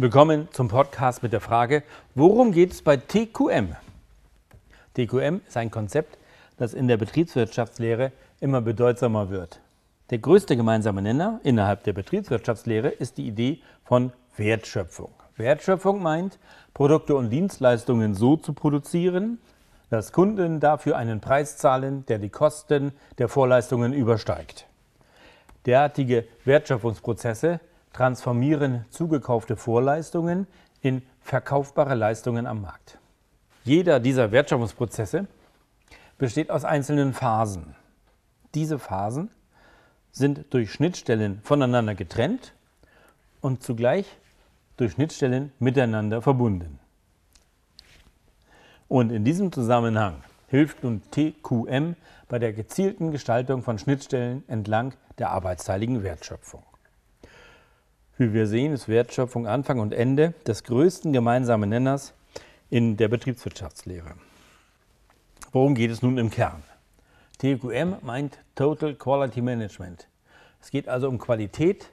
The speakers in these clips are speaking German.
Willkommen zum Podcast mit der Frage, worum geht es bei TQM? TQM ist ein Konzept, das in der Betriebswirtschaftslehre immer bedeutsamer wird. Der größte gemeinsame Nenner innerhalb der Betriebswirtschaftslehre ist die Idee von Wertschöpfung. Wertschöpfung meint, Produkte und Dienstleistungen so zu produzieren, dass Kunden dafür einen Preis zahlen, der die Kosten der Vorleistungen übersteigt. Derartige Wertschöpfungsprozesse transformieren zugekaufte Vorleistungen in verkaufbare Leistungen am Markt. Jeder dieser Wertschöpfungsprozesse besteht aus einzelnen Phasen. Diese Phasen sind durch Schnittstellen voneinander getrennt und zugleich durch Schnittstellen miteinander verbunden. Und in diesem Zusammenhang hilft nun TQM bei der gezielten Gestaltung von Schnittstellen entlang der arbeitsteiligen Wertschöpfung. Wie wir sehen, ist Wertschöpfung Anfang und Ende des größten gemeinsamen Nenners in der Betriebswirtschaftslehre. Worum geht es nun im Kern? TQM meint Total Quality Management. Es geht also um Qualität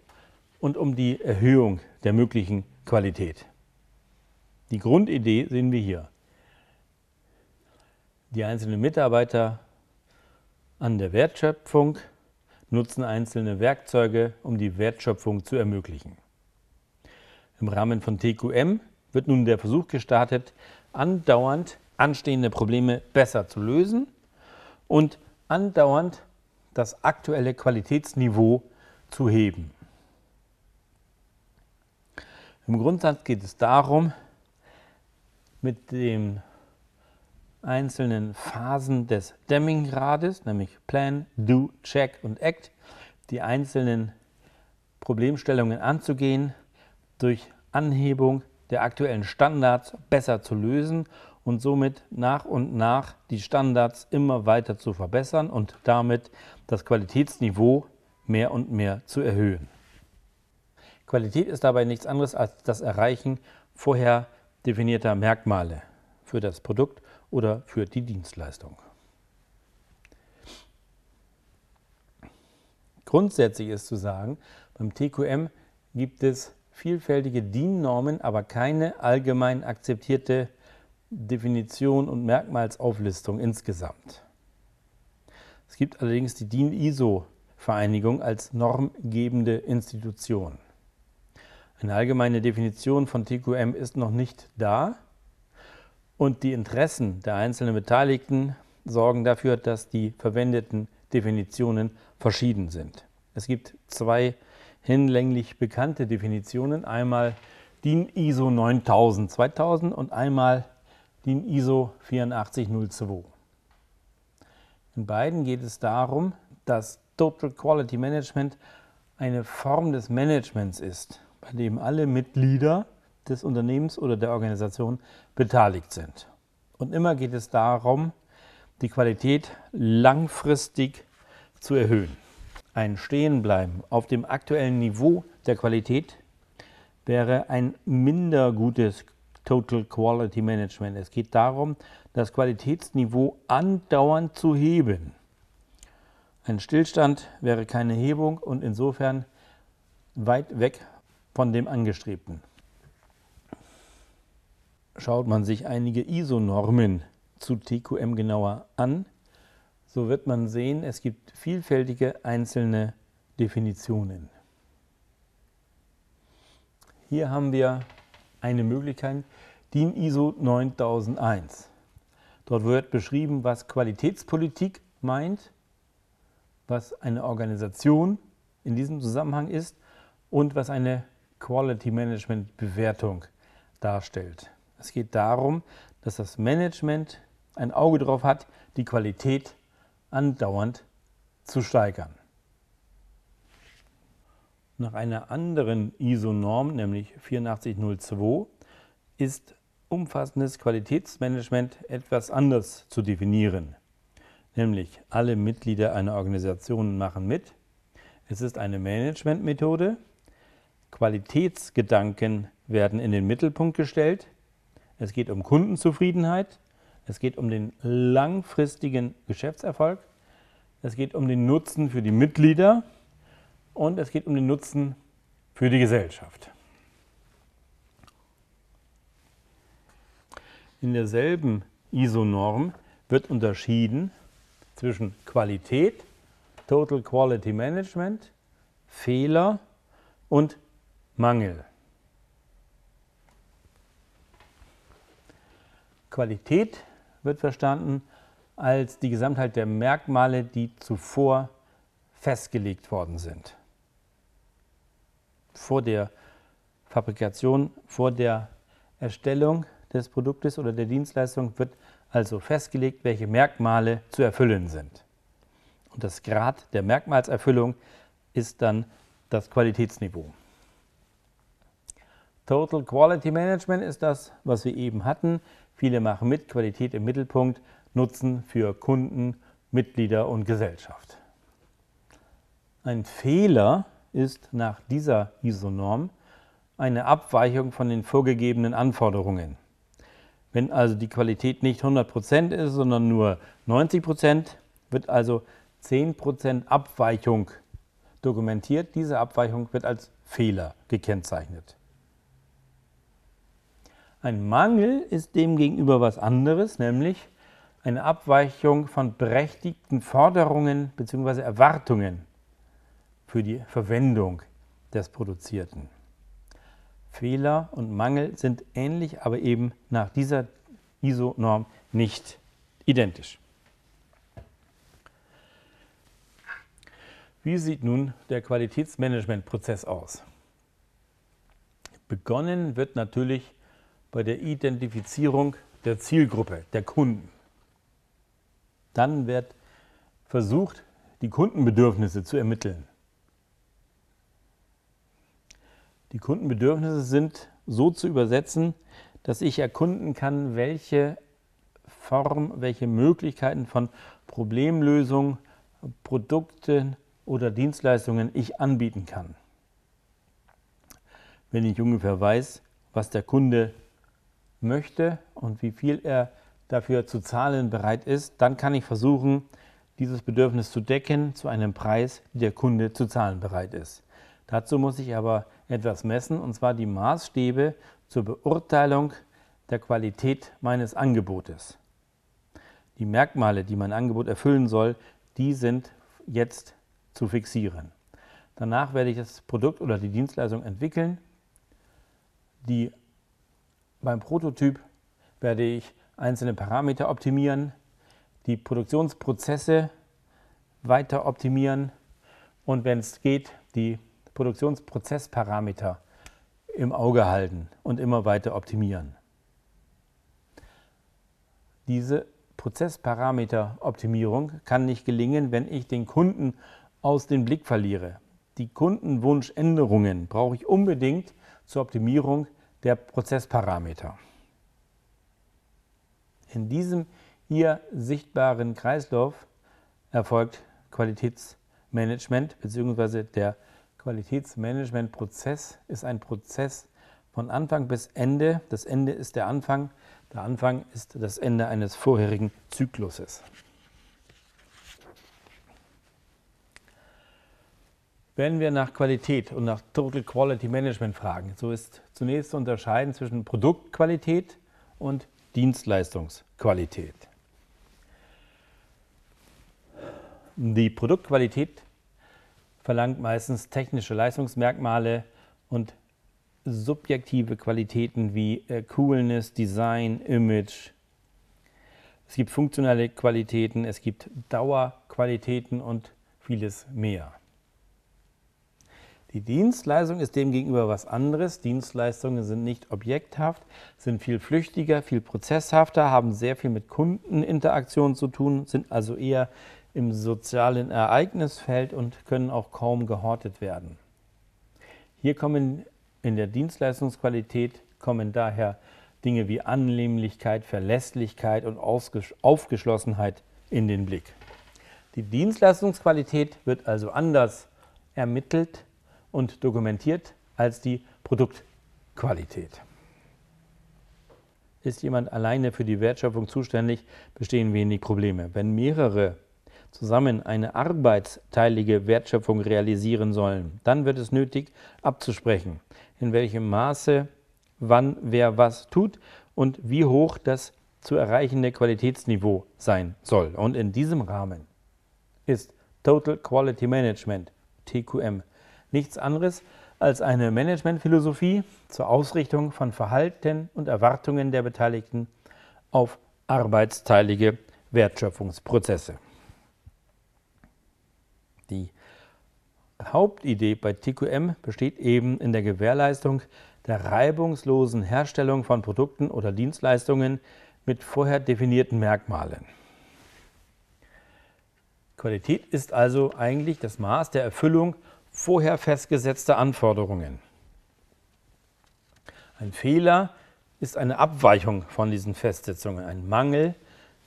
und um die Erhöhung der möglichen Qualität. Die Grundidee sehen wir hier. Die einzelnen Mitarbeiter an der Wertschöpfung nutzen einzelne Werkzeuge, um die Wertschöpfung zu ermöglichen. Im Rahmen von TQM wird nun der Versuch gestartet, andauernd anstehende Probleme besser zu lösen und andauernd das aktuelle Qualitätsniveau zu heben. Im Grundsatz geht es darum, mit den einzelnen Phasen des Deming-Grades, nämlich Plan, Do, Check und Act, die einzelnen Problemstellungen anzugehen, durch Anhebung der aktuellen Standards besser zu lösen und somit nach und nach die Standards immer weiter zu verbessern und damit das Qualitätsniveau mehr und mehr zu erhöhen. Qualität ist dabei nichts anderes als das Erreichen vorher definierter Merkmale für das Produkt oder für die Dienstleistung. Grundsätzlich ist zu sagen, beim TQM gibt es vielfältige DIN-Normen, aber keine allgemein akzeptierte Definition und Merkmalsauflistung insgesamt. Es gibt allerdings die DIN-ISO-Vereinigung als normgebende Institution. Eine allgemeine Definition von TQM ist noch nicht da und die Interessen der einzelnen Beteiligten sorgen dafür, dass die verwendeten Definitionen verschieden sind. Es gibt zwei hinlänglich bekannte Definitionen, einmal DIN ISO 9000 2000 und einmal DIN ISO 8402. In beiden geht es darum, dass Total Quality Management eine Form des Managements ist, bei dem alle Mitglieder des Unternehmens oder der Organisation beteiligt sind. Und immer geht es darum, die Qualität langfristig zu erhöhen. Ein Stehenbleiben auf dem aktuellen Niveau der Qualität wäre ein minder gutes Total Quality Management. Es geht darum, das Qualitätsniveau andauernd zu heben. Ein Stillstand wäre keine Hebung und insofern weit weg von dem Angestrebten. Schaut man sich einige ISO-Normen zu TQM genauer an, so wird man sehen, es gibt vielfältige einzelne Definitionen. Hier haben wir eine Möglichkeit, DIN ISO 9001. Dort wird beschrieben, was Qualitätspolitik meint, was eine Organisation in diesem Zusammenhang ist und was eine Quality Management Bewertung darstellt. Es geht darum, dass das Management ein Auge darauf hat, die Qualität andauernd zu steigern. Nach einer anderen ISO-Norm, nämlich 8402, ist umfassendes Qualitätsmanagement etwas anders zu definieren. Nämlich alle Mitglieder einer Organisation machen mit. Es ist eine Managementmethode. Qualitätsgedanken werden in den Mittelpunkt gestellt es geht um Kundenzufriedenheit, es geht um den langfristigen Geschäftserfolg, es geht um den Nutzen für die Mitglieder und es geht um den Nutzen für die Gesellschaft. In derselben ISO-Norm wird unterschieden zwischen Qualität, Total Quality Management, Fehler und Mangel. Qualität wird verstanden als die Gesamtheit der Merkmale, die zuvor festgelegt worden sind. Vor der Fabrikation, vor der Erstellung des Produktes oder der Dienstleistung wird also festgelegt, welche Merkmale zu erfüllen sind. Und das Grad der Merkmalserfüllung ist dann das Qualitätsniveau. Total Quality Management ist das, was wir eben hatten. Viele machen mit, Qualität im Mittelpunkt, Nutzen für Kunden, Mitglieder und Gesellschaft. Ein Fehler ist nach dieser ISO-Norm eine Abweichung von den vorgegebenen Anforderungen. Wenn also die Qualität nicht 100% ist, sondern nur 90%, wird also 10% Abweichung dokumentiert. Diese Abweichung wird als Fehler gekennzeichnet. Ein Mangel ist demgegenüber was anderes, nämlich eine Abweichung von berechtigten Forderungen bzw. Erwartungen für die Verwendung des Produzierten. Fehler und Mangel sind ähnlich, aber eben nach dieser ISO-Norm nicht identisch. Wie sieht nun der Qualitätsmanagementprozess aus? Begonnen wird natürlich bei der Identifizierung der Zielgruppe, der Kunden. Dann wird versucht, die Kundenbedürfnisse zu ermitteln. Die Kundenbedürfnisse sind so zu übersetzen, dass ich erkunden kann, welche Form, welche Möglichkeiten von Problemlösung, Produkten oder Dienstleistungen ich anbieten kann. Wenn ich ungefähr weiß, was der Kunde möchte und wie viel er dafür zu zahlen bereit ist, dann kann ich versuchen, dieses Bedürfnis zu decken zu einem Preis, wie der Kunde zu zahlen bereit ist. Dazu muss ich aber etwas messen, und zwar die Maßstäbe zur Beurteilung der Qualität meines Angebotes. Die Merkmale, die mein Angebot erfüllen soll, die sind jetzt zu fixieren. Danach werde ich das Produkt oder die Dienstleistung entwickeln. Die, beim Prototyp werde ich einzelne Parameter optimieren, die Produktionsprozesse weiter optimieren und wenn es geht, die Produktionsprozessparameter im Auge halten und immer weiter optimieren. Diese Prozessparameteroptimierung kann nicht gelingen, wenn ich den Kunden aus dem Blick verliere. Die Kundenwunschänderungen brauche ich unbedingt zur Optimierung der Prozessparameter. In diesem hier sichtbaren Kreislauf erfolgt Qualitätsmanagement bzw. der Qualitätsmanagementprozess ist ein Prozess von Anfang bis Ende. Das Ende ist der Anfang. Der Anfang ist das Ende eines vorherigen Zykluses. Wenn wir nach Qualität und nach Total Quality Management fragen, so ist zunächst zu unterscheiden zwischen Produktqualität und Dienstleistungsqualität. Die Produktqualität verlangt meistens technische Leistungsmerkmale und subjektive Qualitäten wie äh, Coolness, Design, Image. Es gibt funktionelle Qualitäten, es gibt Dauerqualitäten und vieles mehr. Die Dienstleistung ist demgegenüber was anderes. Dienstleistungen sind nicht objekthaft, sind viel flüchtiger, viel prozesshafter, haben sehr viel mit Kundeninteraktion zu tun, sind also eher im sozialen Ereignisfeld und können auch kaum gehortet werden. Hier kommen in der Dienstleistungsqualität kommen daher Dinge wie Annehmlichkeit, Verlässlichkeit und Aufgeschlossenheit in den Blick. Die Dienstleistungsqualität wird also anders ermittelt und dokumentiert als die Produktqualität. Ist jemand alleine für die Wertschöpfung zuständig, bestehen wenig Probleme. Wenn mehrere zusammen eine arbeitsteilige Wertschöpfung realisieren sollen, dann wird es nötig abzusprechen, in welchem Maße, wann wer was tut und wie hoch das zu erreichende Qualitätsniveau sein soll. Und in diesem Rahmen ist Total Quality Management, TQM, nichts anderes als eine Managementphilosophie zur Ausrichtung von Verhalten und Erwartungen der Beteiligten auf arbeitsteilige Wertschöpfungsprozesse. Die Hauptidee bei TQM besteht eben in der Gewährleistung der reibungslosen Herstellung von Produkten oder Dienstleistungen mit vorher definierten Merkmalen. Qualität ist also eigentlich das Maß der Erfüllung vorher festgesetzter Anforderungen. Ein Fehler ist eine Abweichung von diesen Festsetzungen. Ein Mangel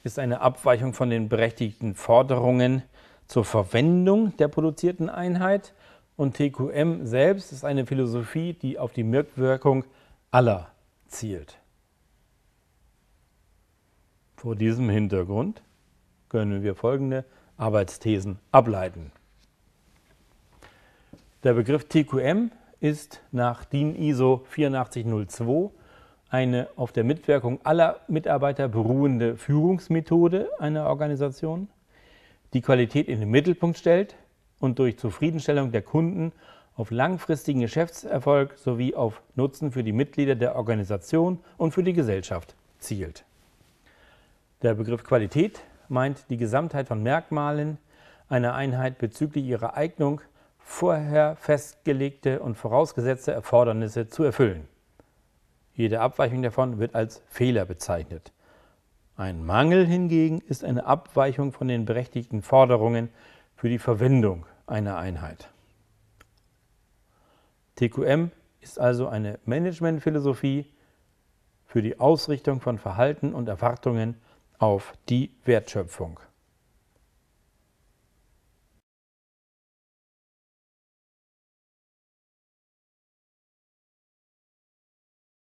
ist eine Abweichung von den berechtigten Forderungen zur Verwendung der produzierten Einheit und TQM selbst ist eine Philosophie, die auf die Mitwirkung aller zielt. Vor diesem Hintergrund können wir folgende Arbeitsthesen ableiten. Der Begriff TQM ist nach DIN ISO 8402 eine auf der Mitwirkung aller Mitarbeiter beruhende Führungsmethode einer Organisation, die Qualität in den Mittelpunkt stellt und durch Zufriedenstellung der Kunden auf langfristigen Geschäftserfolg sowie auf Nutzen für die Mitglieder der Organisation und für die Gesellschaft zielt. Der Begriff Qualität meint die Gesamtheit von Merkmalen einer Einheit bezüglich ihrer Eignung, vorher festgelegte und vorausgesetzte Erfordernisse zu erfüllen. Jede Abweichung davon wird als Fehler bezeichnet. Ein Mangel hingegen ist eine Abweichung von den berechtigten Forderungen für die Verwendung einer Einheit. TQM ist also eine Managementphilosophie für die Ausrichtung von Verhalten und Erwartungen auf die Wertschöpfung.